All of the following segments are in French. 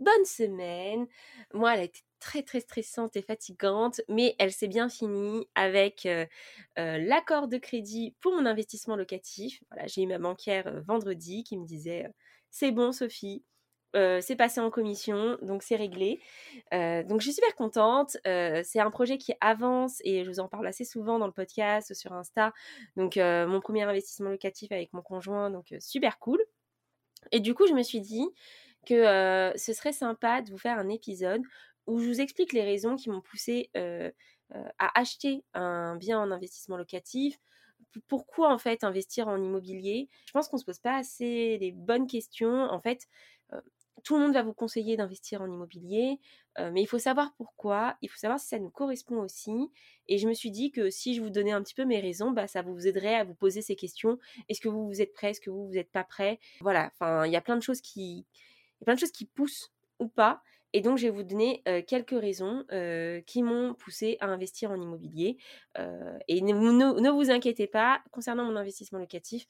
bonne semaine. Moi, elle a été très très stressante et fatigante, mais elle s'est bien finie avec l'accord de crédit pour mon investissement locatif. Voilà, j'ai eu ma banquière vendredi qui me disait c'est bon Sophie, c'est passé en commission, donc c'est réglé. donc je suis super contente. c'est un projet qui avance et je vous en parle assez souvent dans le podcast, sur Insta. Donc mon premier investissement locatif avec mon conjoint, donc super cool. Et du coup, je me suis dit, que ce serait sympa de vous faire un épisode où je vous explique les raisons qui m'ont poussé à acheter un bien en investissement locatif. Pourquoi en fait investir en immobilier? Je pense qu'on ne se pose pas assez les bonnes questions. En fait, tout le monde va vous conseiller d'investir en immobilier, mais il faut savoir pourquoi, il faut savoir si ça nous correspond aussi. Et je me suis dit que si je vous donnais un petit peu mes raisons, bah, ça vous aiderait à vous poser ces questions. Est-ce que vous, vous êtes prêt? Est-ce que vous, vous n'êtes pas prêt? Voilà, enfin, il y a plein de choses qui, y a plein de choses qui poussent ou pas. Et donc, je vais vous donner quelques raisons qui m'ont poussé à investir en immobilier. et ne, vous inquiétez pas, concernant mon investissement locatif,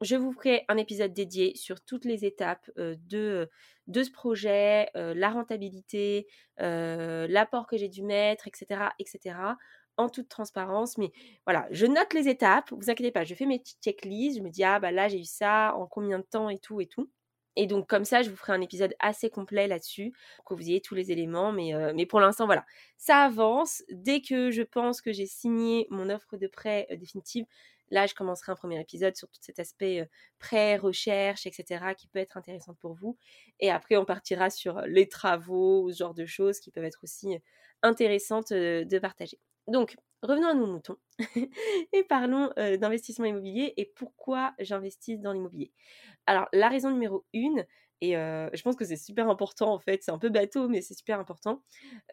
je vous ferai un épisode dédié sur toutes les étapes de, de ce projet, la rentabilité, l'apport que j'ai dû mettre, etc., etc., en toute transparence. Mais voilà, je note les étapes, vous inquiétez pas, je fais mes checklists, je me dis, ah bah là j'ai eu ça, en combien de temps et tout et tout. Et donc comme ça, je vous ferai un épisode assez complet là-dessus pour que vous ayez tous les éléments. Mais, euh, mais pour l'instant, voilà, ça avance. Dès que je pense que j'ai signé mon offre de prêt euh, définitive, là, je commencerai un premier épisode sur tout cet aspect euh, prêt, recherche, etc., qui peut être intéressant pour vous. Et après, on partira sur les travaux, ce genre de choses qui peuvent être aussi intéressantes de partager. Donc, revenons à nos moutons et parlons d'investissement immobilier et pourquoi j'investis dans l'immobilier. Alors, la raison numéro une, et je pense que c'est super important en fait, c'est un peu bateau, mais c'est super important,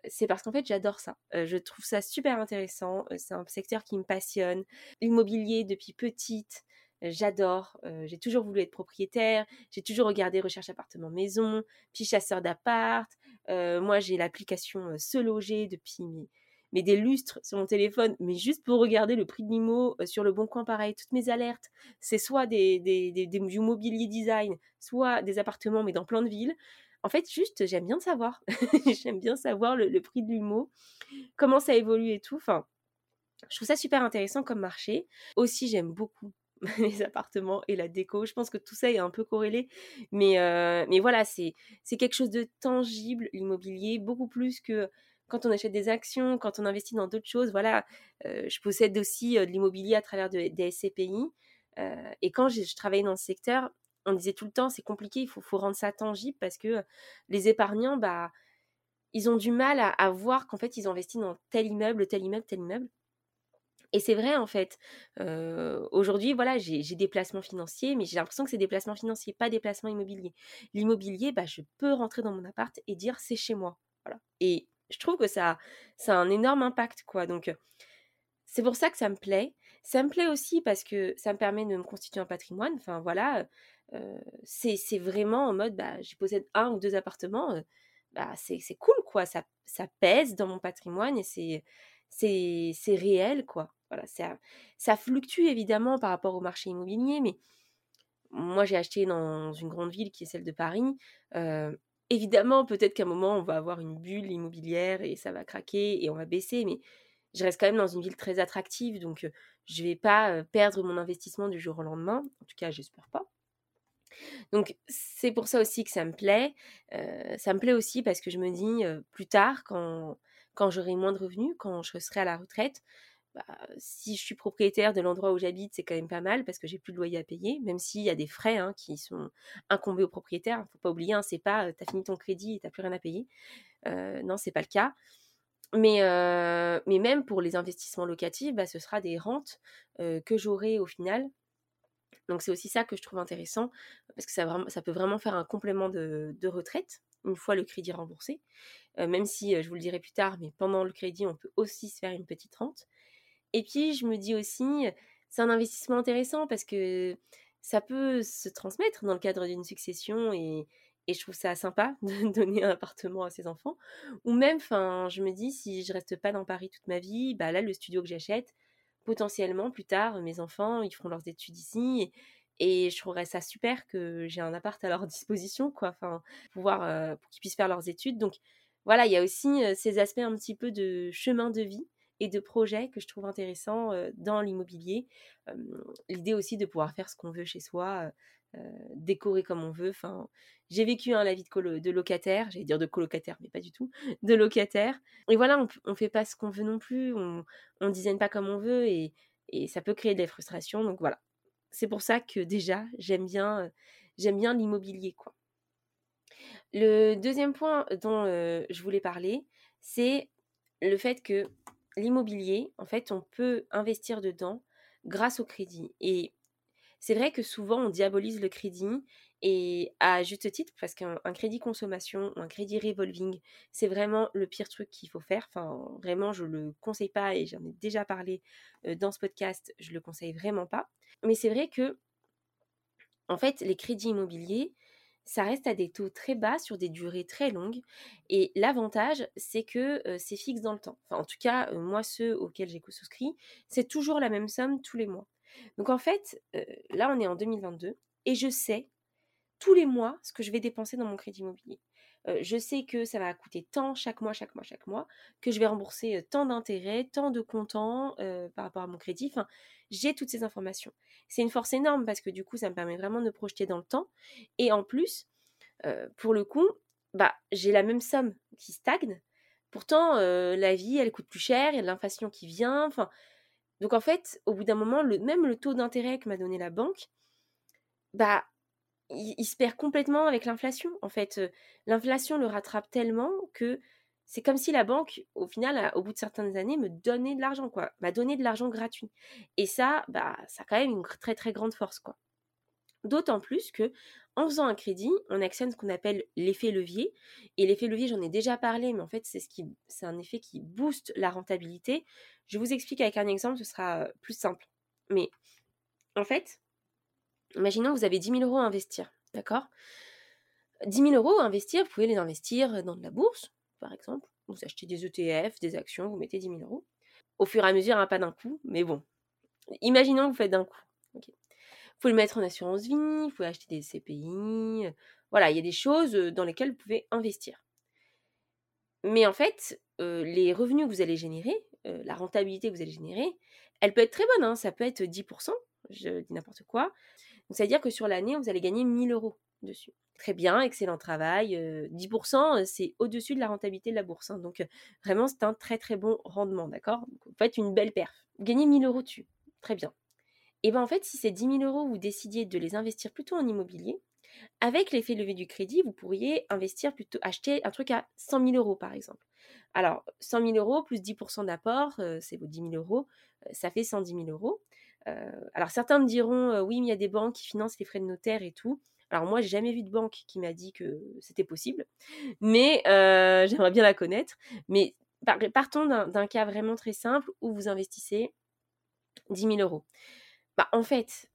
c'est parce qu'en fait j'adore ça. je trouve ça super intéressant, c'est un secteur qui me passionne. L'immobilier depuis petite, j'adore. j'ai toujours voulu être propriétaire, j'ai toujours regardé recherche appartement maison, puis chasseur d'appart. moi j'ai l'application Se Loger depuis mes mais des lustres sur mon téléphone, mais juste pour regarder le prix de l'IMO euh, sur le bon coin, pareil, toutes mes alertes, c'est soit des, des, des, du mobilier design, soit des appartements, mais dans plein de villes. En fait, juste, j'aime bien savoir. j'aime bien savoir le, prix de l'IMO, comment ça évolue et tout. Enfin, je trouve ça super intéressant comme marché. Aussi, j'aime beaucoup les appartements et la déco. Je pense que tout ça est un peu corrélé. Mais, euh, mais voilà, c'est quelque chose de tangible, l'immobilier, beaucoup plus que quand on achète des actions, quand on investit dans d'autres choses, voilà, euh, je possède aussi euh, de l'immobilier à travers des SCPI. Euh, et quand je, travaillais dans ce secteur, on disait tout le temps, c'est compliqué, il faut, faut, rendre ça tangible parce que les épargnants, bah, ils ont du mal à, voir qu'en fait, ils investissent dans tel immeuble, tel immeuble, tel immeuble. Et c'est vrai, en fait. Aujourd'hui, voilà, j'ai des placements financiers, mais j'ai l'impression que c'est des placements financiers, pas des placements immobiliers. L'immobilier, bah, je peux rentrer dans mon appart et dire c'est chez moi. Voilà. Et je trouve que ça, ça a un énorme impact, quoi. Donc, c'est pour ça que ça me plaît. Ça me plaît aussi parce que ça me permet de me constituer un patrimoine. Enfin, voilà, c'est vraiment en mode, bah, j'ai possède un ou deux appartements. bah, c'est cool, quoi. Ça, ça pèse dans mon patrimoine et c'est c'est réel, quoi. Voilà, ça fluctue évidemment par rapport au marché immobilier, mais moi j'ai acheté dans une grande ville qui est celle de Paris. Évidemment, peut-être qu'à un moment, on va avoir une bulle immobilière et ça va craquer et on va baisser, mais je reste quand même dans une ville très attractive, donc je ne vais pas perdre mon investissement du jour au lendemain. En tout cas, j'espère pas. Donc c'est pour ça aussi que ça me plaît. ça me plaît aussi parce que je me dis plus tard, quand, quand j'aurai moins de revenus, quand je serai à la retraite, bah, si je suis propriétaire de l'endroit où j'habite, c'est quand même pas mal parce que j'ai plus de loyer à payer, même s'il y a des frais hein, qui sont incombés aux propriétaires. Il Faut pas oublier, hein, c'est pas tu as fini ton crédit et t'as plus rien à payer. Euh, non, c'est pas le cas. Mais, même pour les investissements locatifs, bah, ce sera des rentes que j'aurai au final. Donc c'est aussi ça que je trouve intéressant parce que ça, peut vraiment faire un complément de retraite. une fois le crédit remboursé. même si, je vous le dirai plus tard, mais pendant le crédit, on peut aussi se faire une petite rente. Et puis, je me dis aussi, c'est un investissement intéressant parce que ça peut se transmettre dans le cadre d'une succession et, et je trouve ça sympa de donner un appartement à ses enfants. Ou même, enfin, je me dis, si je reste pas dans Paris toute ma vie, bah là, le studio que j'achète, potentiellement, plus tard, mes enfants, ils feront leurs études ici. Et, je trouverais ça super que j'ai un appart à leur disposition, quoi. Enfin, pouvoir, pour qu'ils puissent faire leurs études. Donc, voilà, il y a aussi ces aspects un petit peu de chemin de vie et de projets que je trouve intéressants euh, dans l'immobilier. L'idée aussi de pouvoir faire ce qu'on veut chez soi, décorer comme on veut. Enfin, j'ai vécu hein, la vie de, locataire, j'allais dire de colocataire, mais pas du tout, de locataire. Et voilà, on, ne fait pas ce qu'on veut non plus, on, ne design pas comme on veut et, ça peut créer des frustrations. Donc voilà, c'est pour ça que déjà j'aime bien, j'aime bien l'immobilier quoi. Le deuxième point dont je voulais parler, c'est le fait que l'immobilier, en fait, on peut investir dedans grâce au crédit. Et c'est vrai que souvent on diabolise le crédit et à juste titre parce qu'un crédit consommation ou un crédit revolving, c'est vraiment le pire truc qu'il faut faire. Enfin, vraiment, je le conseille pas et j'en ai déjà parlé dans ce podcast, je le conseille vraiment pas. Mais c'est vrai que en fait, les crédits immobiliers, ça reste à des taux très bas sur des durées très longues. Et l'avantage, c'est que c'est fixe dans le temps. Enfin, en tout cas, moi, ceux auxquels j'ai souscrit, c'est toujours la même somme tous les mois. Donc en fait, là on est en 2022 et je sais tous les mois ce que je vais dépenser dans mon crédit immobilier. Je sais que ça va coûter tant chaque mois, chaque mois, chaque mois, que je vais rembourser tant d'intérêts, tant de comptants par rapport à mon crédit. J'ai toutes ces informations. C'est une force énorme parce que du coup, ça me permet vraiment de projeter dans le temps. Et en plus, pour le coup, bah, j'ai la même somme qui stagne. Pourtant, la vie, elle coûte plus cher, il y a de l'inflation qui vient. Enfin, donc en fait, au bout d'un moment, même le taux d'intérêt que m'a donné la banque, bah, il, se perd complètement avec l'inflation. En fait, l'inflation le rattrape tellement que c'est comme si la banque, au final, au bout de certaines années, me donnait de l'argent, quoi, m'a donné de l'argent gratuit. Et ça, bah, ça a quand même une très très grande force, quoi. D'autant plus que en faisant un crédit, on actionne ce qu'on appelle l'effet levier. Et l'effet levier, j'en ai déjà parlé, mais en fait, c'est ce qui, c'est un effet qui booste la rentabilité. Je vous explique avec un exemple, ce sera plus simple. Mais en fait, imaginons que vous avez 10 000 euros à investir, d'accord? 10 000 euros à investir, vous pouvez les investir dans de la bourse, par exemple. Vous achetez des ETF, des actions, vous mettez 10 000 euros. Au fur et à mesure, hein, pas d'un coup, mais bon. Imaginons que vous faites d'un coup. Vous pouvez le mettre en assurance vie, vous pouvez acheter des CPI. Voilà, il y a des choses dans lesquelles vous pouvez investir. Mais en fait, les revenus que vous allez générer, la rentabilité que vous allez générer, elle peut être très bonne. Hein. Ça peut être 10%, je dis n'importe quoi. Donc, ça veut dire que sur l'année, vous allez gagner 1000 euros dessus. Très bien, excellent travail. 10%, c'est au-dessus de la rentabilité de la bourse. Hein. Donc, vraiment, c'est un très très bon rendement, d'accord? Vous faites une belle perf. Vous gagnez 1000 euros dessus. Très bien. Et bien en fait, si ces 10 000 euros, vous décidiez de les investir plutôt en immobilier, avec l'effet levé du crédit, vous pourriez investir plutôt, acheter un truc à 100 000 euros par exemple. Alors, 100 000 euros plus 10% d'apport, euh, c'est vos 10 000 euros, euh, ça fait 110 000 euros. Euh, alors, certains me diront, oui, mais il y a des banques qui financent les frais de notaire et tout. Alors, moi, j'ai jamais vu de banque qui m'a dit que c'était possible, mais j'aimerais bien la connaître. Mais partons d'un cas vraiment très simple où vous investissez 10 000 euros bah, en fait,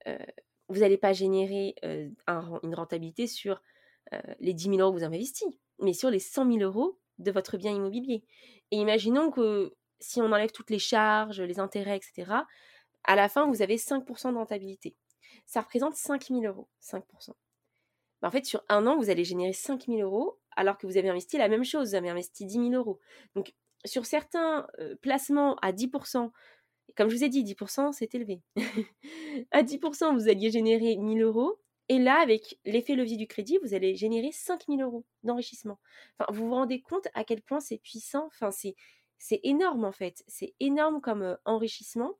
vous n'allez pas générer une rentabilité sur les 10 000 euros que vous avez investis, mais sur les 100 000 euros de votre bien immobilier. Et imaginons que si on enlève toutes les charges, les intérêts, etc., à la fin, vous avez 5% de rentabilité. Ça représente 5 000 euros, 5%. Bah, en fait, sur un an, vous allez générer 5 000 euros alors que vous avez investi la même chose, vous avez investi 10 000 euros. Donc, sur certains placements à 10%, comme je vous ai dit, 10%, c'est élevé. à 10%, vous alliez générer 1000 euros. Et là, avec l'effet levier du crédit, vous allez générer 5000 euros d'enrichissement. Vous vous rendez compte à quel point c'est puissant. Enfin, c'est, c'est énorme en fait. C'est énorme comme enrichissement.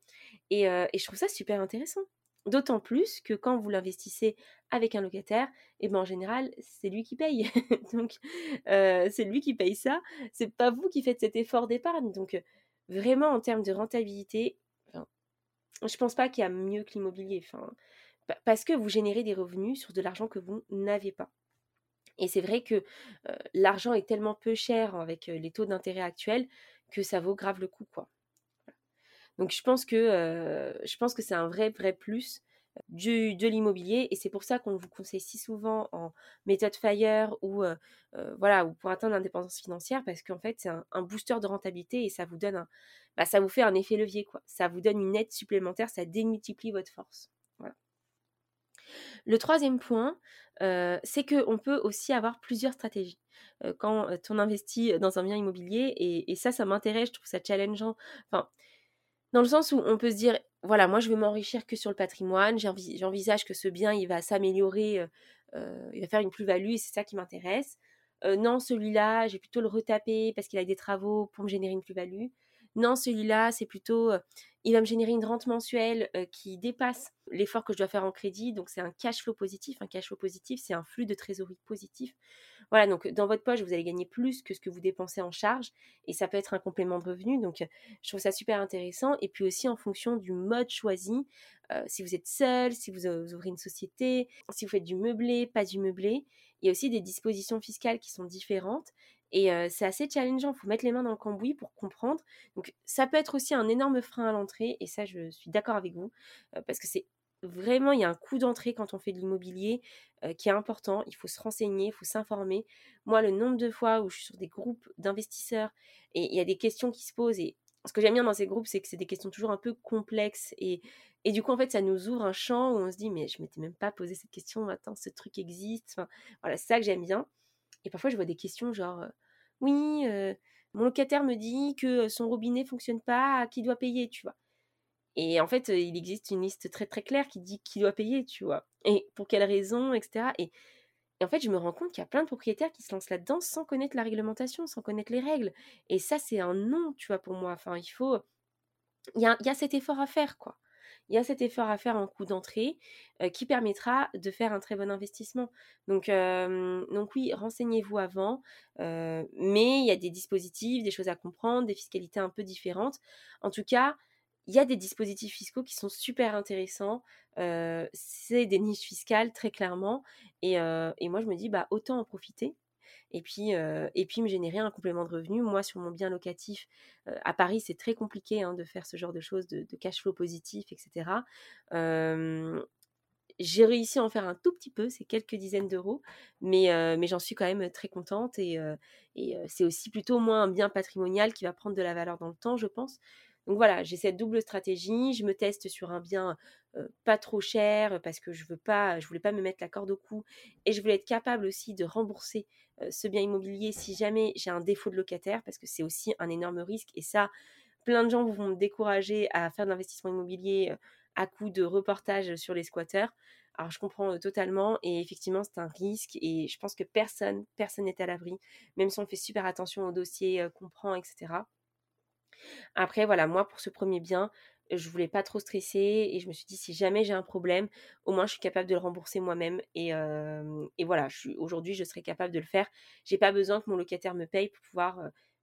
Et, et, je trouve ça super intéressant. D'autant plus que quand vous l'investissez avec un locataire, et eh ben en général, c'est lui qui paye. Donc, c'est lui qui paye ça. C'est pas vous qui faites cet effort d'épargne. Donc, vraiment en termes de rentabilité, enfin, je pense pas qu'il y a mieux que l'immobilier. Parce que vous générez des revenus sur de l'argent que vous n'avez pas. Et c'est vrai que l'argent est tellement peu cher avec les taux d'intérêt actuels que ça vaut grave le coup, quoi. Donc je pense que je pense que c'est un vrai vrai plus du, de l'immobilier et c'est pour ça qu'on vous conseille si souvent en méthode FIRE ou voilà ou pour atteindre l'indépendance financière parce qu'en fait c'est un, booster de rentabilité et ça vous donne un bah, ça vous fait un effet levier quoi. Ça vous donne une aide supplémentaire ça démultiplie votre force le troisième point, c'est qu'on peut aussi avoir plusieurs stratégies. quand on investit dans un bien immobilier, et, ça, ça m'intéresse, je trouve ça challengeant. Enfin, dans le sens où on peut se dire, voilà, moi je veux m'enrichir que sur le patrimoine, j'envisage que ce bien, il va s'améliorer, il va faire une plus-value, et c'est ça qui m'intéresse. non, celui-là, j'ai plutôt le retaper parce qu'il a des travaux pour me générer une plus-value. Non, celui-là, c'est plutôt, il va me générer une rente mensuelle qui dépasse l'effort que je dois faire en crédit. Donc, c'est un cash flow positif. Un cash flow positif, c'est un flux de trésorerie positif. Voilà, donc dans votre poche, vous allez gagner plus que ce que vous dépensez en charge. Et ça peut être un complément de revenu. Donc, je trouve ça super intéressant. Et puis aussi en fonction du mode choisi, si vous êtes seul, si vous, vous ouvrez une société, si vous faites du meublé, pas du meublé. Il y a aussi des dispositions fiscales qui sont différentes. Et c'est assez challengeant, il faut mettre les mains dans le cambouis pour comprendre. Donc ça peut être aussi un énorme frein à l'entrée, et ça je suis d'accord avec vous, parce que c'est vraiment, il y a un coût d'entrée quand on fait de l'immobilier qui est important, il faut se renseigner, il faut s'informer. Moi, le nombre de fois où je suis sur des groupes d'investisseurs, et il y a des questions qui se posent, et ce que j'aime bien dans ces groupes, c'est que c'est des questions toujours un peu complexes, et, et du coup, en fait, ça nous ouvre un champ où on se dit, mais je m'étais même pas posé cette question, attends, ce truc existe. Voilà, c'est ça que j'aime bien. Et parfois, je vois des questions genre Oui, mon locataire me dit que son robinet fonctionne pas, qui doit payer, tu vois. Et en fait, il existe une liste très très claire qui dit qui doit payer, tu vois. Et pour quelles raisons, etc. Et, en fait, je me rends compte qu'il y a plein de propriétaires qui se lancent là-dedans sans connaître la réglementation, sans connaître les règles. Et ça, c'est un non, tu vois, pour moi. Il faut. Y a, il y a cet effort à faire, quoi il y a cet effort à faire en coût d'entrée qui permettra de faire un très bon investissement. Donc, donc oui, renseignez-vous avant, mais il y a des dispositifs, des choses à comprendre, des fiscalités un peu différentes. En tout cas, il y a des dispositifs fiscaux qui sont super intéressants. c'est des niches fiscales, très clairement. Et, et, moi, je me dis, bah, autant en profiter et puis, et puis me générer un complément de revenu. Moi, sur mon bien locatif, à Paris, c'est très compliqué hein, de faire ce genre de choses, de, cash flow positif, etc. j'ai réussi à en faire un tout petit peu, c'est quelques dizaines d'euros, mais, mais j'en suis quand même très contente et, et c'est aussi plutôt moins un bien patrimonial qui va prendre de la valeur dans le temps, je pense. Donc voilà, j'ai cette double stratégie. Je me teste sur un bien pas trop cher parce que je veux pas, je voulais pas me mettre la corde au cou et je voulais être capable aussi de rembourser ce bien immobilier si jamais j'ai un défaut de locataire parce que c'est aussi un énorme risque et ça, plein de gens vont me décourager à faire de l'investissement immobilier à coup de reportage sur les squatteurs. Alors je comprends totalement et effectivement c'est un risque et je pense que personne, personne n'est à l'abri, même si on fait super attention au dossier qu'on prend, etc. Après, voilà, moi, pour ce premier bien, je voulais pas trop stresser et je me suis dit, si jamais j'ai un problème, au moins je suis capable de le rembourser moi-même. Et, voilà, aujourd'hui, je serai capable de le faire. J'ai pas besoin que mon locataire me paye pour pouvoir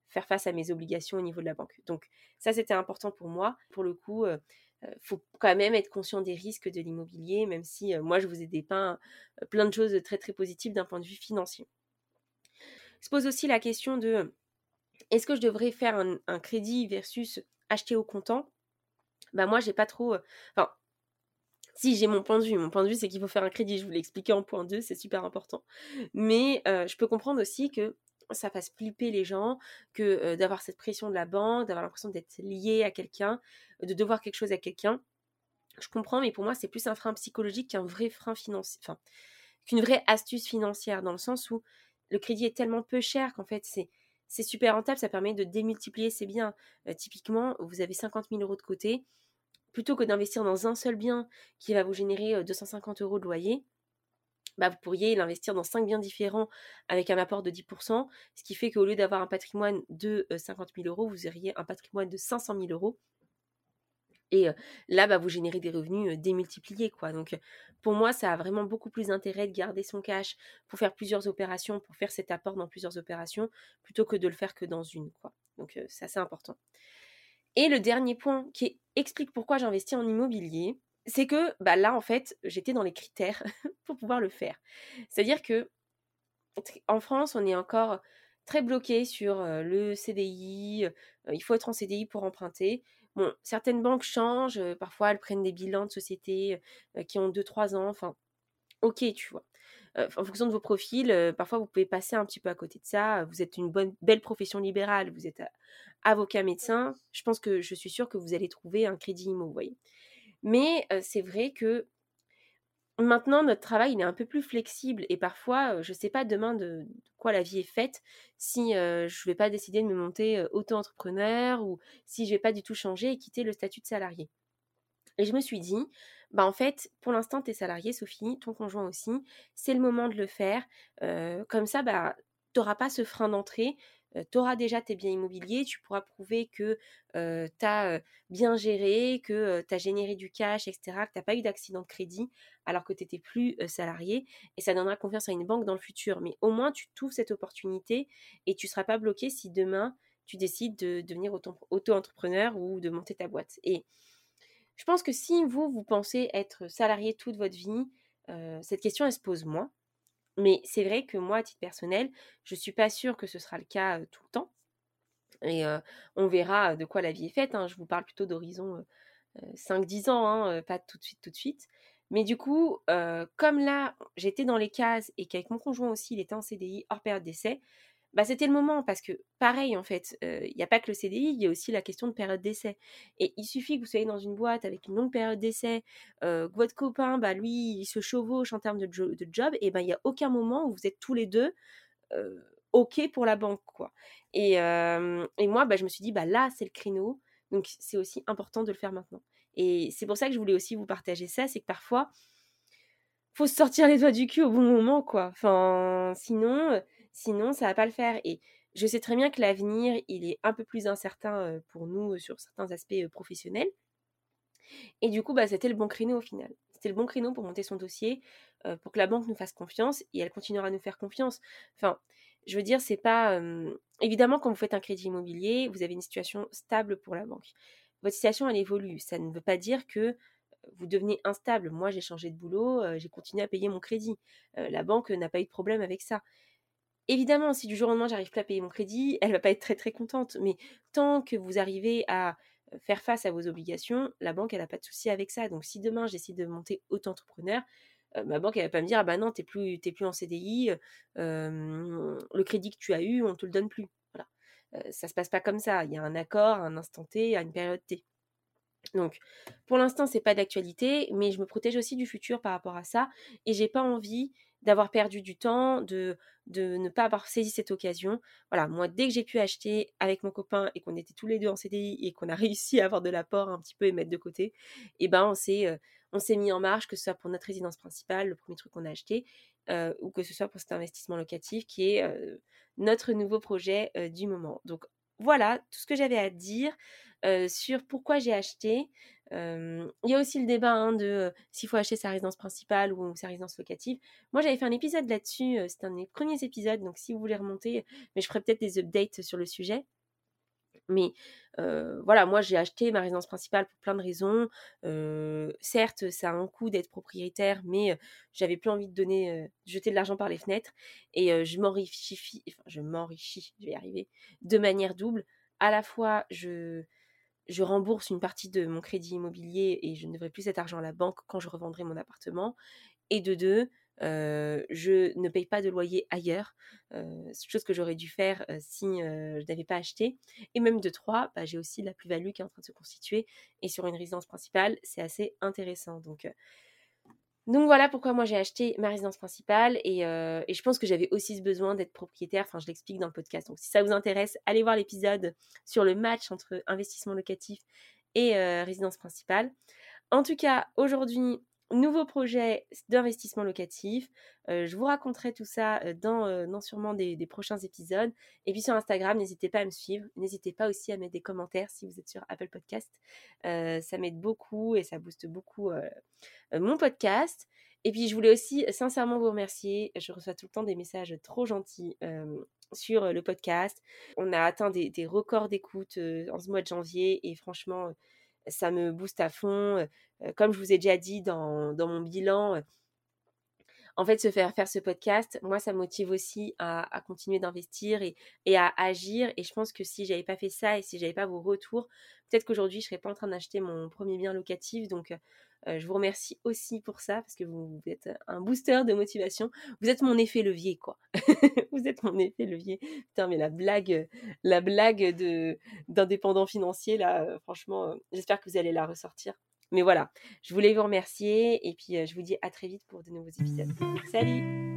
faire face à mes obligations au niveau de la banque. Donc, ça, c'était important pour moi. Pour le coup, il faut quand même être conscient des risques de l'immobilier, même si moi, je vous ai dépeint plein de choses très, très positives d'un point de vue financier. Se pose aussi la question de est-ce que je devrais faire un, crédit versus acheter au comptant? Bah moi j'ai pas trop. Euh, enfin, si j'ai mon point de vue, mon point de vue c'est qu'il faut faire un crédit. Je vous l'ai expliqué en point 2, c'est super important. Mais euh, je peux comprendre aussi que ça fasse flipper les gens, que euh, d'avoir cette pression de la banque, d'avoir l'impression d'être lié à quelqu'un, de devoir quelque chose à quelqu'un. Je comprends, mais pour moi c'est plus un frein psychologique qu'un vrai frein financier, enfin qu'une vraie astuce financière dans le sens où le crédit est tellement peu cher qu'en fait c'est c'est super rentable, ça permet de démultiplier ses biens. Euh, typiquement, vous avez 50 000 euros de côté, plutôt que d'investir dans un seul bien qui va vous générer 250 euh, euros de loyer, bah, vous pourriez l'investir dans cinq biens différents avec un apport de 10%, ce qui fait qu'au lieu d'avoir un patrimoine de 50 euh, 000 euros, vous auriez un patrimoine de 500 000 euros. Et là, bah, vous générez des revenus démultipliés. Quoi. Donc, pour moi, ça a vraiment beaucoup plus d'intérêt de garder son cash pour faire plusieurs opérations, pour faire cet apport dans plusieurs opérations, plutôt que de le faire que dans une. Quoi. Donc, c'est assez important. Et le dernier point qui explique pourquoi j'investis en immobilier, c'est que bah, là, en fait, j'étais dans les critères pour pouvoir le faire. C'est-à-dire que en France, on est encore très bloqué sur le CDI. il faut être en CDI pour emprunter. Bon, certaines banques changent. parfois, elles prennent des bilans de sociétés qui ont 2-3 ans. Enfin, ok, tu vois. en fonction de vos profils, parfois, vous pouvez passer un petit peu à côté de ça. Vous êtes une bonne, belle profession libérale. Vous êtes avocat, médecin. Je pense que je suis sûre que vous allez trouver un crédit immo, vous voyez. Mais c'est vrai que Maintenant, notre travail, il est un peu plus flexible et parfois, je ne sais pas demain de, quoi la vie est faite si je ne vais pas décider de me monter auto-entrepreneur ou si je vais pas du tout changer et quitter le statut de salarié. Et je me suis dit, bah en fait, pour l'instant, tu es salarié, Sophie, ton conjoint aussi, c'est le moment de le faire. comme ça, bah, tu n'auras pas ce frein d'entrée tu auras déjà tes biens immobiliers, tu pourras prouver que tu as bien géré, que tu as généré du cash, etc., que tu n'as pas eu d'accident de crédit alors que tu n'étais plus salarié. Et ça donnera confiance à une banque dans le futur. Mais au moins, tu trouves cette opportunité et tu ne seras pas bloqué si demain, tu décides de devenir auto-entrepreneur ou de monter ta boîte. Et je pense que si vous, vous pensez être salarié toute votre vie, cette question, elle se pose moins. Mais c'est vrai que moi, à titre personnel, je ne suis pas sûre que ce sera le cas tout le temps. Et on verra de quoi la vie est faite. Hein. Je vous parle plutôt d'horizon 5-10 ans, hein, pas tout de suite, tout de suite. Mais du coup, comme là, j'étais dans les cases et qu'avec mon conjoint aussi, il était en CDI hors période d'essai, bah, c'était le moment parce que pareil en fait, il n'y a pas que le CDI, il y a aussi la question de période d'essai. Et il suffit que vous soyez dans une boîte avec une longue période d'essai, que votre copain, bah, lui, il se chevauche en termes de, de job, et ben il n'y a aucun moment où vous êtes tous les deux OK pour la banque. quoi. Et, et moi, bah, je me suis dit, bah, là, c'est le créneau, donc c'est aussi important de le faire maintenant. Et c'est pour ça que je voulais aussi vous partager ça, c'est que parfois, faut se sortir les doigts du cul au bon moment, quoi. Enfin, sinon Sinon, ça va pas le faire. Et je sais très bien que l'avenir, il est un peu plus incertain pour nous sur certains aspects professionnels. Et du coup, bah, c'était le bon créneau au final. C'était le bon créneau pour monter son dossier, pour que la banque nous fasse confiance et elle continuera à nous faire confiance. Enfin, je veux dire, c'est pas. Évidemment, quand vous faites un crédit immobilier, vous avez une situation stable pour la banque. Votre situation, elle évolue. Ça ne veut pas dire que vous devenez instable. Moi, j'ai changé de boulot, j'ai continué à payer mon crédit. la banque n'a pas eu de problème avec ça. Évidemment, si du jour au lendemain, j'arrive pas à payer mon crédit, elle va pas être très très contente. Mais tant que vous arrivez à faire face à vos obligations, la banque, elle n'a pas de souci avec ça. Donc, si demain, j'essaie de monter auto-entrepreneur, ma banque, elle va pas me dire, ah bah non, t'es plus, plus en CDI, le crédit que tu as eu, on te le donne plus. Voilà. ça se passe pas comme ça. Il y a un accord un instant T, à une période T. Donc, pour l'instant, c'est pas d'actualité, mais je me protège aussi du futur par rapport à ça, et j'ai pas envie d'avoir perdu du temps, de, ne pas avoir saisi cette occasion. Voilà, moi, dès que j'ai pu acheter avec mon copain et qu'on était tous les deux en CDI et qu'on a réussi à avoir de l'apport un petit peu et mettre de côté, eh ben, on s'est, euh, on s'est mis en marche, que ce soit pour notre résidence principale, le premier truc qu'on a acheté, euh, ou que ce soit pour cet investissement locatif qui est euh, notre nouveau projet du moment. Donc, voilà tout ce que j'avais à dire sur pourquoi j'ai acheté. Il y a aussi le débat hein, de s'il faut acheter sa résidence principale ou sa résidence locative. Moi, j'avais fait un épisode là-dessus. C'était un des premiers épisodes. Donc, si vous voulez remonter, mais je ferai peut-être des updates sur le sujet. Mais voilà, moi j'ai acheté ma résidence principale pour plein de raisons. certes, ça a un coût d'être propriétaire, mais j'avais plus envie de donner, jeter de l'argent par les fenêtres. Et je m'enrichis, enfin je m'enrichis, je vais y arriver, de manière double. À la fois, je, je rembourse une partie de mon crédit immobilier et je ne devrai plus cet argent à la banque quand je revendrai mon appartement. Et de deux, je ne paye pas de loyer ailleurs, chose que j'aurais dû faire si je n'avais pas acheté. Et même de trois, bah, j'ai aussi la plus-value qui est en train de se constituer. Et sur une résidence principale, c'est assez intéressant. Donc, donc voilà pourquoi moi j'ai acheté ma résidence principale et, et je pense que j'avais aussi ce besoin d'être propriétaire. Enfin, je l'explique dans le podcast. Donc si ça vous intéresse, allez voir l'épisode sur le match entre investissement locatif et résidence principale. En tout cas, aujourd'hui, nouveau projet d'investissement locatif. je vous raconterai tout ça dans, sûrement des, prochains épisodes. Et puis sur Instagram, n'hésitez pas à me suivre. N'hésitez pas aussi à mettre des commentaires si vous êtes sur Apple Podcast. ça m'aide beaucoup et ça booste beaucoup mon podcast. Et puis je voulais aussi sincèrement vous remercier. Je reçois tout le temps des messages trop gentils sur le podcast. On a atteint des, des records d'écoute en ce mois de janvier et franchement ça me booste à fond. Comme je vous ai déjà dit dans, mon bilan, en fait, se faire faire ce podcast, moi, ça me motive aussi à, continuer d'investir et, à agir. Et je pense que si j'avais pas fait ça et si j'avais pas vos retours, peut-être qu'aujourd'hui, je serais pas en train d'acheter mon premier bien locatif. Donc, je vous remercie aussi pour ça parce que vous, êtes un booster de motivation. Vous êtes mon effet levier, quoi. vous êtes mon effet levier. Putain, mais la blague, la blague de d'indépendant financier, là, euh, franchement, euh, j'espère que vous allez la ressortir. Mais voilà, je voulais vous remercier et puis je vous dis à très vite pour de nouveaux épisodes. Salut